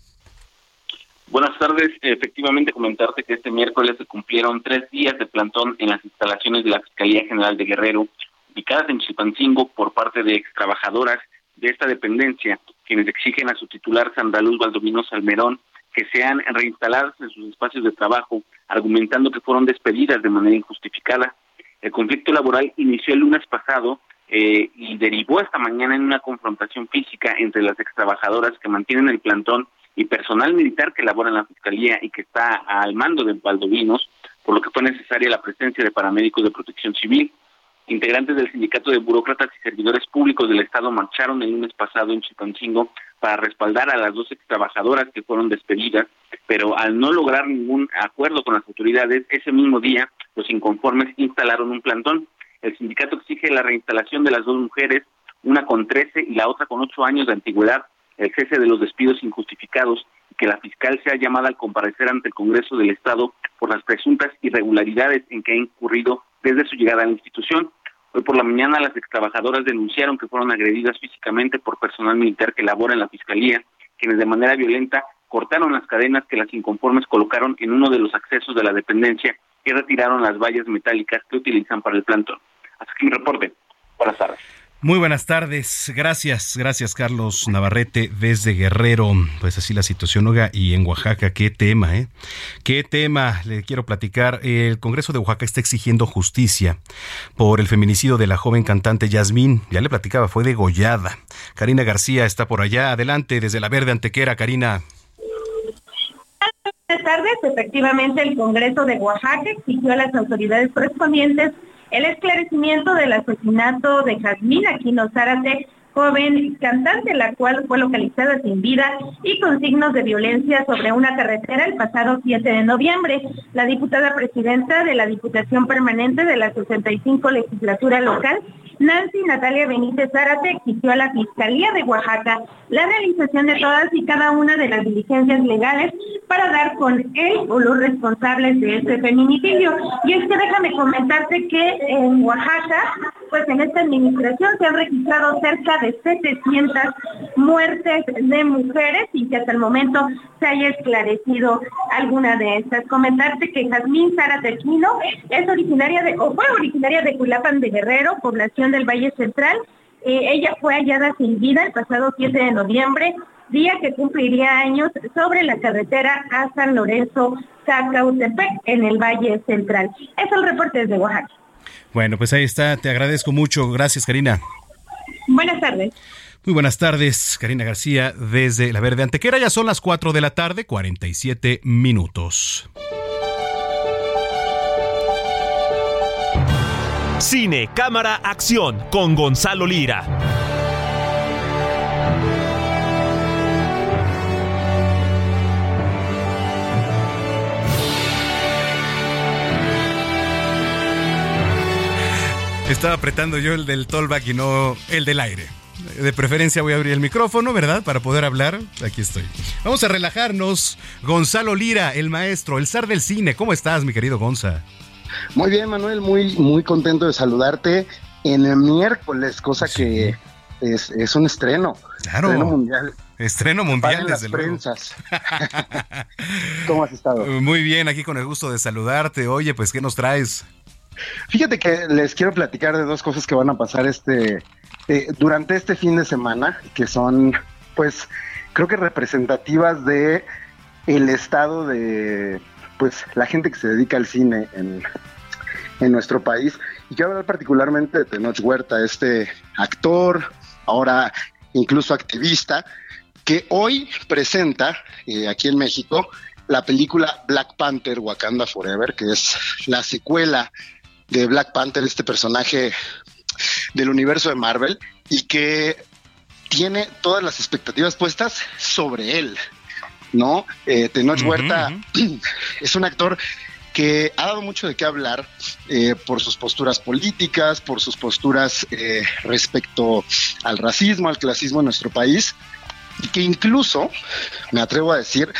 Buenas tardes. Efectivamente, comentarte que este miércoles se cumplieron tres días de plantón en las instalaciones de la Fiscalía General de Guerrero, ubicadas en Chilpancingo por parte de ex trabajadoras de esta dependencia, quienes exigen a su titular Sandaluz Valdomino Salmerón que sean reinstaladas en sus espacios de trabajo, argumentando que fueron despedidas de manera injustificada. El conflicto laboral inició el lunes pasado eh, y derivó esta mañana en una confrontación física entre las ex trabajadoras que mantienen el plantón y personal militar que labora en la Fiscalía y que está al mando de Valdovinos, por lo que fue necesaria la presencia de paramédicos de protección civil. Integrantes del Sindicato de Burócratas y Servidores Públicos del Estado marcharon el lunes pasado en Chipancingo para respaldar a las dos ex trabajadoras que fueron despedidas, pero al no lograr ningún acuerdo con las autoridades, ese mismo día los inconformes instalaron un plantón. El sindicato exige la reinstalación de las dos mujeres, una con 13 y la otra con 8 años de antigüedad, el cese de los despidos injustificados y que la fiscal sea llamada al comparecer ante el Congreso del Estado por las presuntas irregularidades en que ha incurrido desde su llegada a la institución. Hoy por la mañana las extrabajadoras denunciaron que fueron agredidas físicamente por personal militar que labora en la Fiscalía, quienes de manera violenta cortaron las cadenas que las inconformes colocaron en uno de los accesos de la dependencia y retiraron las vallas metálicas que utilizan para el plantón. Así que un reporte. Buenas tardes. Muy buenas tardes, gracias, gracias Carlos Navarrete desde Guerrero. Pues así la situación, Oiga, y en Oaxaca, qué tema, ¿eh? Qué tema le quiero platicar. El Congreso de Oaxaca está exigiendo justicia por el feminicidio de la joven cantante Yasmín. Ya le platicaba, fue degollada. Karina García está por allá. Adelante, desde la Verde Antequera, Karina. Buenas tardes, efectivamente el Congreso de Oaxaca exigió a las autoridades correspondientes el esclarecimiento del asesinato de Jazmín Aquino Zárate, joven cantante, la cual fue localizada sin vida y con signos de violencia sobre una carretera el pasado 7 de noviembre. La diputada presidenta de la Diputación Permanente de la 65 Legislatura Local, Nancy Natalia Benítez Zárate exigió a la Fiscalía de Oaxaca la realización de todas y cada una de las diligencias legales para dar con él o los responsables de este feminicidio. Y es que déjame comentarte que en Oaxaca, pues en esta administración se han registrado cerca de 700 muertes de mujeres y que hasta el momento se haya esclarecido alguna de estas. Comentarte que Jazmín Zárate Quino es originaria de, o fue originaria de Culapan de Guerrero, población del Valle Central. Eh, ella fue hallada sin vida el pasado 7 de noviembre, día que cumpliría años sobre la carretera a San Lorenzo, Zacautepec, en el Valle Central. Es el reporte desde Oaxaca. Bueno, pues ahí está. Te agradezco mucho. Gracias, Karina. Buenas tardes. Muy buenas tardes, Karina García, desde La Verde Antequera. Ya son las 4 de la tarde, 47 minutos. Cine, cámara, acción con Gonzalo Lira. Estaba apretando yo el del tollback y no el del aire. De preferencia voy a abrir el micrófono, ¿verdad? Para poder hablar. Aquí estoy. Vamos a relajarnos. Gonzalo Lira, el maestro, el zar del cine. ¿Cómo estás, mi querido Gonza? Muy bien, Manuel. Muy, muy contento de saludarte en el miércoles, cosa que es, un estreno. Claro. Estreno mundial. Estreno mundial, desde las prensas. ¿Cómo has estado? Muy bien, aquí con el gusto de saludarte. Oye, pues, ¿qué nos traes? Fíjate que les quiero platicar de dos cosas que van a pasar este eh, durante este fin de semana, que son, pues, creo que representativas de el estado de, pues la gente que se dedica al cine en, en nuestro país. Y quiero hablar particularmente de Tenoch Huerta, este actor, ahora incluso activista, que hoy presenta eh, aquí en México la película Black Panther Wakanda Forever, que es la secuela de Black Panther, este personaje del universo de Marvel, y que tiene todas las expectativas puestas sobre él, ¿no? Eh, Tenoch Huerta es un actor que ha dado mucho de qué hablar eh, por sus posturas políticas, por sus posturas eh, respecto al racismo, al clasismo en nuestro país, y que incluso, me atrevo a decir,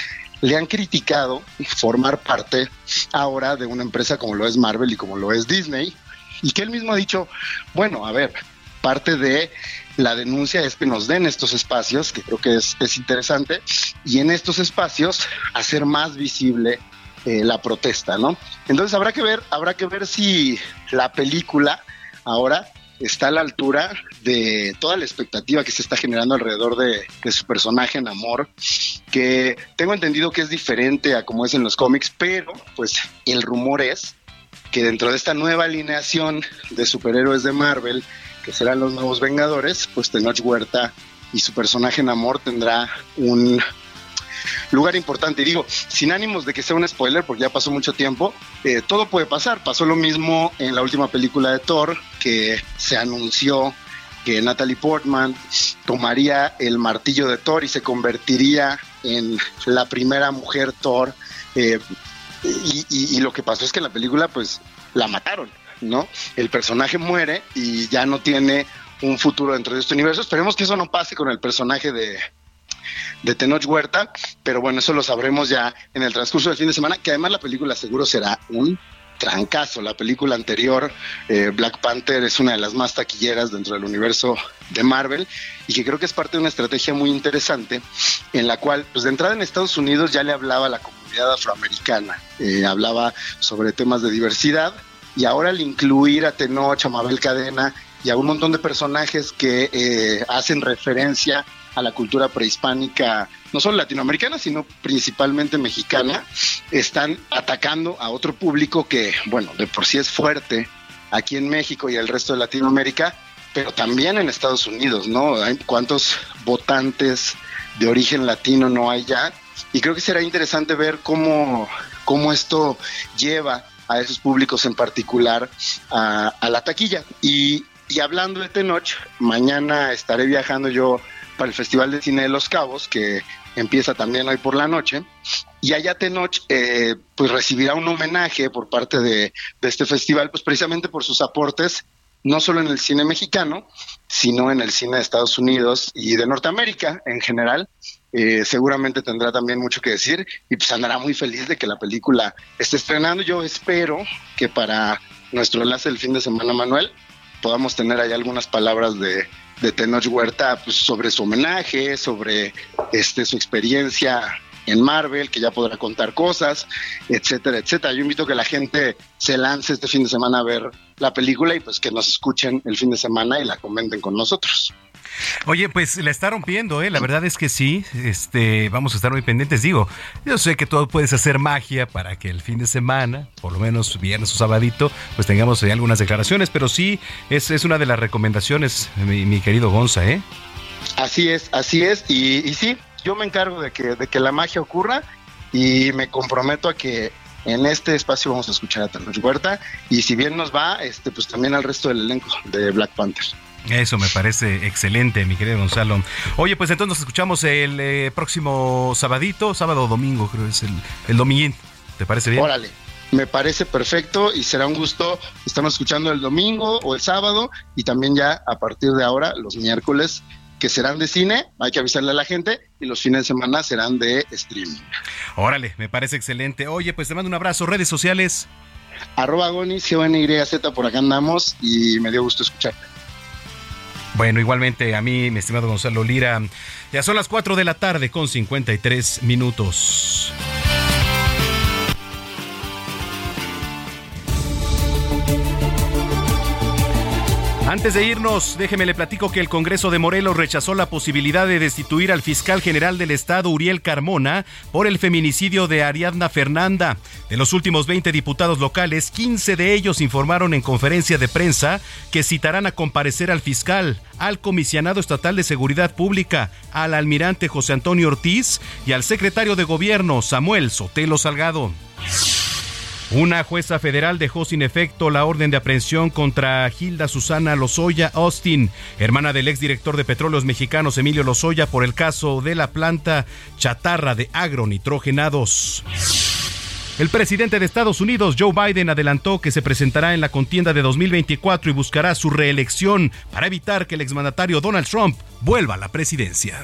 le han criticado formar parte ahora de una empresa como lo es Marvel y como lo es Disney, y que él mismo ha dicho, bueno, a ver, parte de la denuncia es que nos den estos espacios, que creo que es, es interesante, y en estos espacios hacer más visible eh, la protesta, ¿no? Entonces habrá que ver, habrá que ver si la película ahora está a la altura de toda la expectativa que se está generando alrededor de, su personaje en amor, que tengo entendido que es diferente a como es en los cómics, pero pues el rumor es que dentro de esta nueva alineación de superhéroes de Marvel, que serán los nuevos Vengadores, pues Tenoch Huerta y su personaje en amor tendrá un lugar importante. Y digo, sin ánimos de que sea un spoiler, porque ya pasó mucho tiempo, eh, todo puede pasar. Pasó lo mismo en la última película de Thor, que se anunció que Natalie Portman tomaría el martillo de Thor y se convertiría en la primera mujer Thor. Eh, y, lo que pasó es que en la película, pues, la mataron, ¿no? El personaje muere y ya no tiene un futuro dentro de este universo. Esperemos que eso no pase con el personaje de, de Huerta, pero bueno, eso lo sabremos ya en el transcurso del fin de semana, que además la película seguro será un trancazo. La película anterior, eh, Black Panther, es una de las más taquilleras dentro del universo de Marvel y que creo que es parte de una estrategia muy interesante en la cual, pues de entrada en Estados Unidos ya le hablaba a la comunidad afroamericana, eh, hablaba sobre temas de diversidad y ahora al incluir a Tenoch, a Mabel Cadena y a un montón de personajes que eh, hacen referencia a la cultura prehispánica, no solo latinoamericana, sino principalmente mexicana, están atacando a otro público que, bueno, de por sí es fuerte aquí en México y el resto de Latinoamérica, pero también en Estados Unidos, ¿no? ¿Cuántos votantes de origen latino no hay ya? Y creo que será interesante ver cómo, cómo esto lleva a esos públicos en particular a, la taquilla. Y, y hablando de Tenoch, mañana estaré viajando yo para el Festival de Cine de Los Cabos, que empieza también hoy por la noche. Y allá Tenoch eh, pues recibirá un homenaje por parte de, este festival, pues precisamente por sus aportes, no solo en el cine mexicano, sino en el cine de Estados Unidos y de Norteamérica en general. Eh, seguramente tendrá también mucho que decir y pues andará muy feliz de que la película esté estrenando. Yo espero que para nuestro enlace del fin de semana, Manuel, podamos tener ahí algunas palabras de, de Tenoch Huerta pues, sobre su homenaje, sobre este, su experiencia en Marvel, que ya podrá contar cosas, etcétera, etcétera. Yo invito a que la gente se lance este fin de semana a ver la película y pues que nos escuchen el fin de semana y la comenten con nosotros. Oye, pues la está rompiendo, ¿eh? La verdad es que sí. Este, vamos a estar muy pendientes. Digo, yo sé que todo puedes hacer magia para que el fin de semana, por lo menos viernes o sabadito, pues tengamos eh, algunas declaraciones, pero sí es, es una de las recomendaciones, mi, querido Gonza, ¿eh? Así es, así es. Y, sí, yo me encargo de que, de que la magia ocurra y me comprometo a que en este espacio vamos a escuchar a Tenoch Huerta y si bien nos va, este, pues también al resto del elenco de Black Panther. Eso me parece excelente, mi querido Gonzalo. Oye, pues entonces nos escuchamos el eh, próximo sabadito, sábado o domingo, creo que es el, el domingo. ¿Te parece bien? Órale, me parece perfecto y será un gusto. Estamos escuchando el domingo o el sábado y también ya a partir de ahora, los miércoles, que serán de cine, hay que avisarle a la gente, y los fines de semana serán de streaming. Órale, me parece excelente. Oye, pues te mando un abrazo. Redes sociales. Arroba Gonis, G-O-N-Y-Z, por acá andamos y me dio gusto escucharte. Bueno, igualmente a mí, mi estimado Gonzalo Lira, ya son las 4 de la tarde con 53 minutos. Antes de irnos, déjeme le platico que el Congreso de Morelos rechazó la posibilidad de destituir al fiscal general del Estado, Uriel Carmona, por el feminicidio de Ariadna Fernanda. De los últimos 20 diputados locales, 15 de ellos informaron en conferencia de prensa que citarán a comparecer al fiscal, al comisionado estatal de Seguridad Pública, al almirante José Antonio Ortiz y al secretario de Gobierno, Samuel Sotelo Salgado. Una jueza federal dejó sin efecto la orden de aprehensión contra Gilda Susana Lozoya Austin, hermana del exdirector de Petróleos Mexicanos Emilio Lozoya, por el caso de la planta chatarra de agronitrogenados. El presidente de Estados Unidos, Joe Biden, adelantó que se presentará en la contienda de 2024 y buscará su reelección para evitar que el exmandatario Donald Trump vuelva a la presidencia.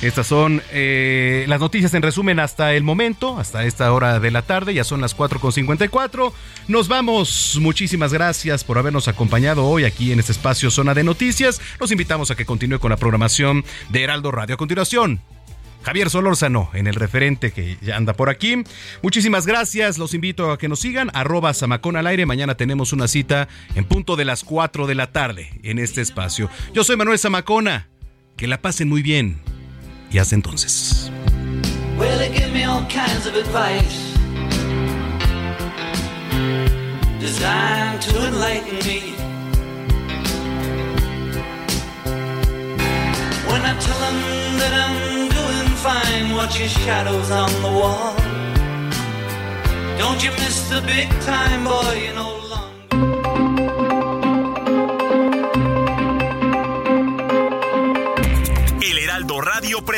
Estas son eh, las noticias en resumen hasta el momento, hasta esta hora de la tarde, ya son las 4.54. Nos vamos, muchísimas gracias por habernos acompañado hoy aquí en este espacio Zona de Noticias. Los invitamos a que continúe con la programación de Heraldo Radio. A continuación, Javier Solórzano en el referente que ya anda por aquí. Muchísimas gracias, los invito a que nos sigan, arroba Samacón al aire. Mañana tenemos una cita en punto de las 4 de la tarde en este espacio. Yo soy Manuel Zamacona, que la pasen muy bien y hasta entonces. Well, they give me all kinds of advice designed to enlighten me. When I tell them that I'm doing fine, watch your shadows on the wall. Don't you miss the big time, boy, you know.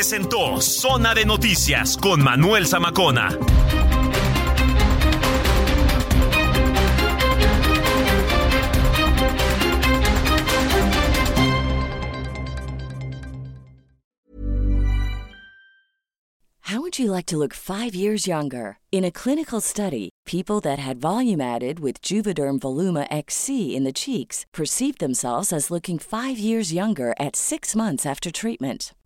Presentó Zona de Noticias con Manuel Zamacona. How would you like to look five years younger? In a clinical study, people that had volume added with Juvederm Voluma XC in the cheeks perceived themselves as looking five years younger at six months after treatment.